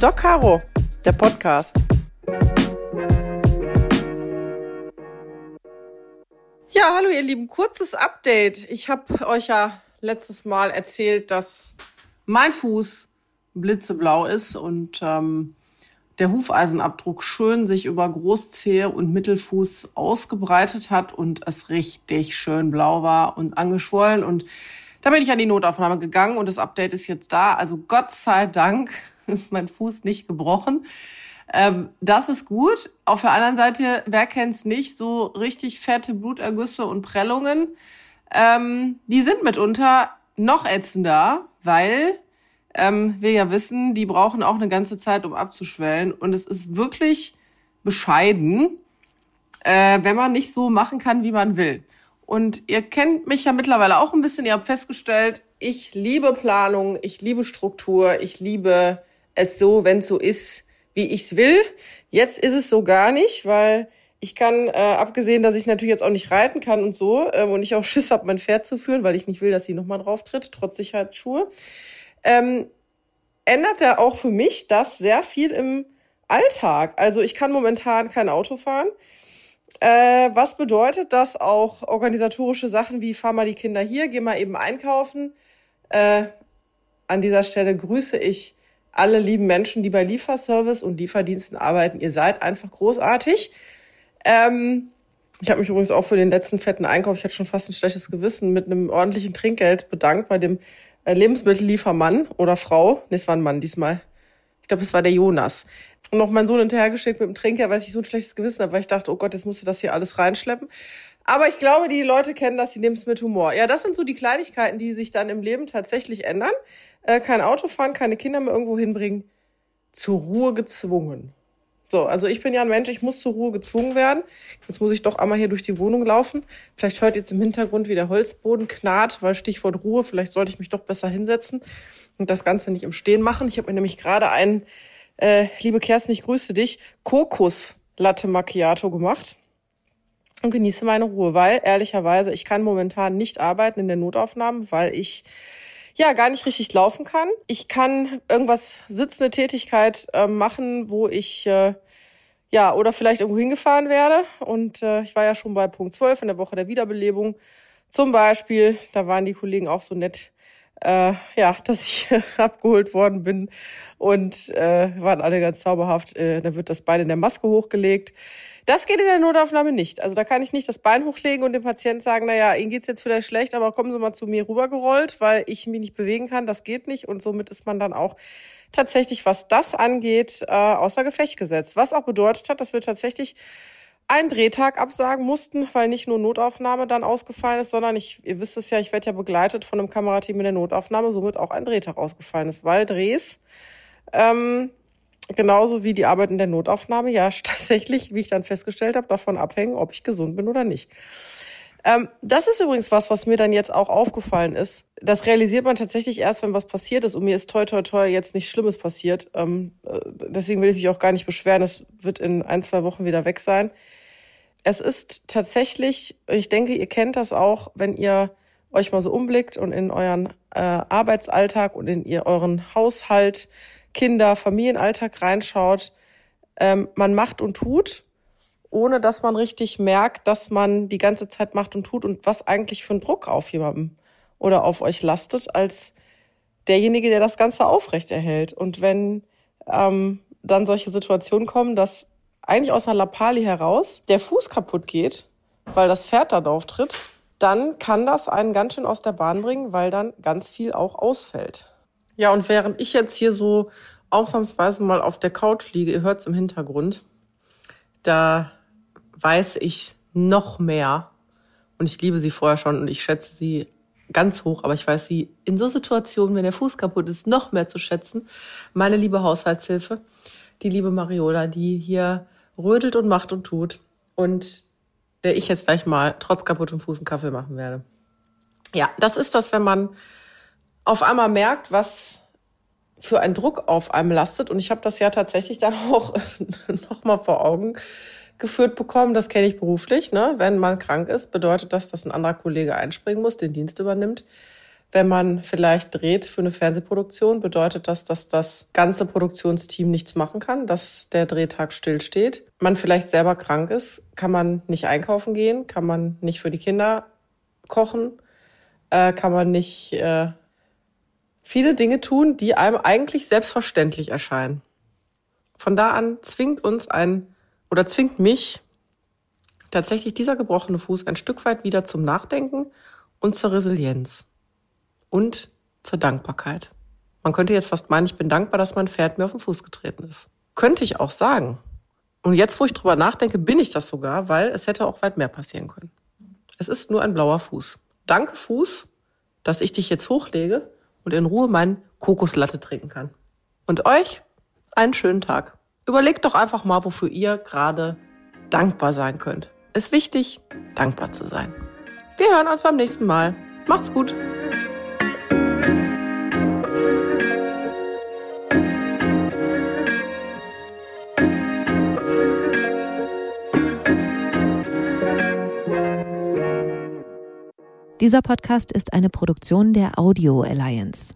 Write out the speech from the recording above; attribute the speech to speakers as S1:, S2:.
S1: Doc Caro, der Podcast. Ja, hallo ihr Lieben, kurzes Update. Ich habe euch ja letztes Mal erzählt, dass mein Fuß blitzeblau ist und ähm, der Hufeisenabdruck schön sich über Großzehe und Mittelfuß ausgebreitet hat und es richtig schön blau war und angeschwollen. Und da bin ich an die Notaufnahme gegangen und das Update ist jetzt da. Also Gott sei Dank ist mein Fuß nicht gebrochen. Ähm, das ist gut. Auf der anderen Seite, wer kennt's nicht, so richtig fette Blutergüsse und Prellungen, ähm, die sind mitunter noch ätzender, weil ähm, wir ja wissen, die brauchen auch eine ganze Zeit, um abzuschwellen. Und es ist wirklich bescheiden, äh, wenn man nicht so machen kann, wie man will. Und ihr kennt mich ja mittlerweile auch ein bisschen. Ihr habt festgestellt, ich liebe Planung, ich liebe Struktur, ich liebe es so, wenn es so ist, wie ich es will. Jetzt ist es so gar nicht, weil ich kann, äh, abgesehen, dass ich natürlich jetzt auch nicht reiten kann und so, ähm, und ich auch Schiss habe, mein Pferd zu führen, weil ich nicht will, dass sie nochmal drauf tritt, trotz Sicherheitsschuhe, ähm, ändert er auch für mich das sehr viel im Alltag. Also ich kann momentan kein Auto fahren. Äh, was bedeutet, dass auch organisatorische Sachen wie fahr mal die Kinder hier, geh mal eben einkaufen. Äh, an dieser Stelle grüße ich alle lieben Menschen, die bei Lieferservice und Lieferdiensten arbeiten. Ihr seid einfach großartig. Ähm, ich habe mich übrigens auch für den letzten fetten Einkauf, ich hatte schon fast ein schlechtes Gewissen, mit einem ordentlichen Trinkgeld bedankt bei dem äh, Lebensmittelliefermann oder Frau. Nee, es war ein Mann diesmal. Ich glaube, es war der Jonas. Und noch meinen Sohn hinterhergeschickt mit dem Trinker, weil ich so ein schlechtes Gewissen habe, weil ich dachte, oh Gott, jetzt musst du das hier alles reinschleppen. Aber ich glaube, die Leute kennen das, die nehmen es mit Humor. Ja, das sind so die Kleinigkeiten, die sich dann im Leben tatsächlich ändern. Äh, kein Auto fahren, keine Kinder mehr irgendwo hinbringen. Zur Ruhe gezwungen. So, also ich bin ja ein Mensch, ich muss zur Ruhe gezwungen werden. Jetzt muss ich doch einmal hier durch die Wohnung laufen. Vielleicht hört jetzt im Hintergrund, wie der Holzboden knarrt, weil Stichwort Ruhe, vielleicht sollte ich mich doch besser hinsetzen und das Ganze nicht im Stehen machen. Ich habe mir nämlich gerade einen, äh, liebe Kerstin, ich grüße dich, Kokos Latte Macchiato gemacht und genieße meine Ruhe, weil ehrlicherweise ich kann momentan nicht arbeiten in der Notaufnahme, weil ich ja gar nicht richtig laufen kann. Ich kann irgendwas sitzende Tätigkeit äh, machen, wo ich äh, ja oder vielleicht irgendwo hingefahren werde. Und äh, ich war ja schon bei Punkt 12 in der Woche der Wiederbelebung. Zum Beispiel, da waren die Kollegen auch so nett, äh, ja, dass ich abgeholt worden bin und äh, waren alle ganz zauberhaft. Äh, da wird das Bein in der Maske hochgelegt. Das geht in der Notaufnahme nicht. Also da kann ich nicht das Bein hochlegen und dem Patienten sagen, naja, Ihnen geht's jetzt vielleicht schlecht, aber kommen Sie mal zu mir rübergerollt, weil ich mich nicht bewegen kann. Das geht nicht. Und somit ist man dann auch tatsächlich, was das angeht, äh, außer Gefecht gesetzt. Was auch bedeutet hat, dass wir tatsächlich einen Drehtag absagen mussten, weil nicht nur Notaufnahme dann ausgefallen ist, sondern ich, ihr wisst es ja, ich werde ja begleitet von einem Kamerateam in der Notaufnahme, somit auch ein Drehtag ausgefallen ist, weil Drehs ähm, genauso wie die Arbeit in der Notaufnahme ja tatsächlich, wie ich dann festgestellt habe, davon abhängen, ob ich gesund bin oder nicht. Ähm, das ist übrigens was, was mir dann jetzt auch aufgefallen ist. Das realisiert man tatsächlich erst, wenn was passiert ist. Und mir ist toi toi toi jetzt nichts Schlimmes passiert. Ähm, äh, deswegen will ich mich auch gar nicht beschweren. Das wird in ein, zwei Wochen wieder weg sein. Es ist tatsächlich, ich denke, ihr kennt das auch, wenn ihr euch mal so umblickt und in euren äh, Arbeitsalltag und in ihr, euren Haushalt Kinder, Familienalltag reinschaut, ähm, man macht und tut, ohne dass man richtig merkt, dass man die ganze Zeit macht und tut und was eigentlich für ein Druck auf jemandem oder auf euch lastet, als derjenige, der das Ganze aufrechterhält. Und wenn ähm, dann solche Situationen kommen, dass eigentlich aus einer Lappali heraus der Fuß kaputt geht, weil das Pferd da drauf tritt, dann kann das einen ganz schön aus der Bahn bringen, weil dann ganz viel auch ausfällt. Ja, und während ich jetzt hier so ausnahmsweise mal auf der Couch liege, ihr hört es im Hintergrund, da weiß ich noch mehr. Und ich liebe sie vorher schon und ich schätze sie ganz hoch, aber ich weiß sie in so Situationen, wenn der Fuß kaputt ist, noch mehr zu schätzen. Meine liebe Haushaltshilfe, die liebe Mariola, die hier rödelt und macht und tut und der ich jetzt gleich mal trotz kaputtem Fuß einen Kaffee machen werde. Ja, das ist das, wenn man auf einmal merkt, was für ein Druck auf einem lastet. Und ich habe das ja tatsächlich dann auch nochmal vor Augen geführt bekommen. Das kenne ich beruflich. Ne? Wenn man krank ist, bedeutet das, dass ein anderer Kollege einspringen muss, den Dienst übernimmt. Wenn man vielleicht dreht für eine Fernsehproduktion, bedeutet das, dass das ganze Produktionsteam nichts machen kann, dass der Drehtag stillsteht. Man vielleicht selber krank ist, kann man nicht einkaufen gehen, kann man nicht für die Kinder kochen, äh, kann man nicht äh, viele Dinge tun, die einem eigentlich selbstverständlich erscheinen. Von da an zwingt uns ein oder zwingt mich tatsächlich dieser gebrochene Fuß ein Stück weit wieder zum Nachdenken und zur Resilienz und zur Dankbarkeit. Man könnte jetzt fast meinen, ich bin dankbar, dass mein Pferd mir auf den Fuß getreten ist. Könnte ich auch sagen. Und jetzt, wo ich drüber nachdenke, bin ich das sogar, weil es hätte auch weit mehr passieren können. Es ist nur ein blauer Fuß. Danke, Fuß, dass ich dich jetzt hochlege und in Ruhe meinen Kokoslatte trinken kann. Und euch einen schönen Tag. Überlegt doch einfach mal, wofür ihr gerade dankbar sein könnt. Ist wichtig, dankbar zu sein. Wir hören uns beim nächsten Mal. Macht's gut.
S2: Dieser Podcast ist eine Produktion der Audio Alliance.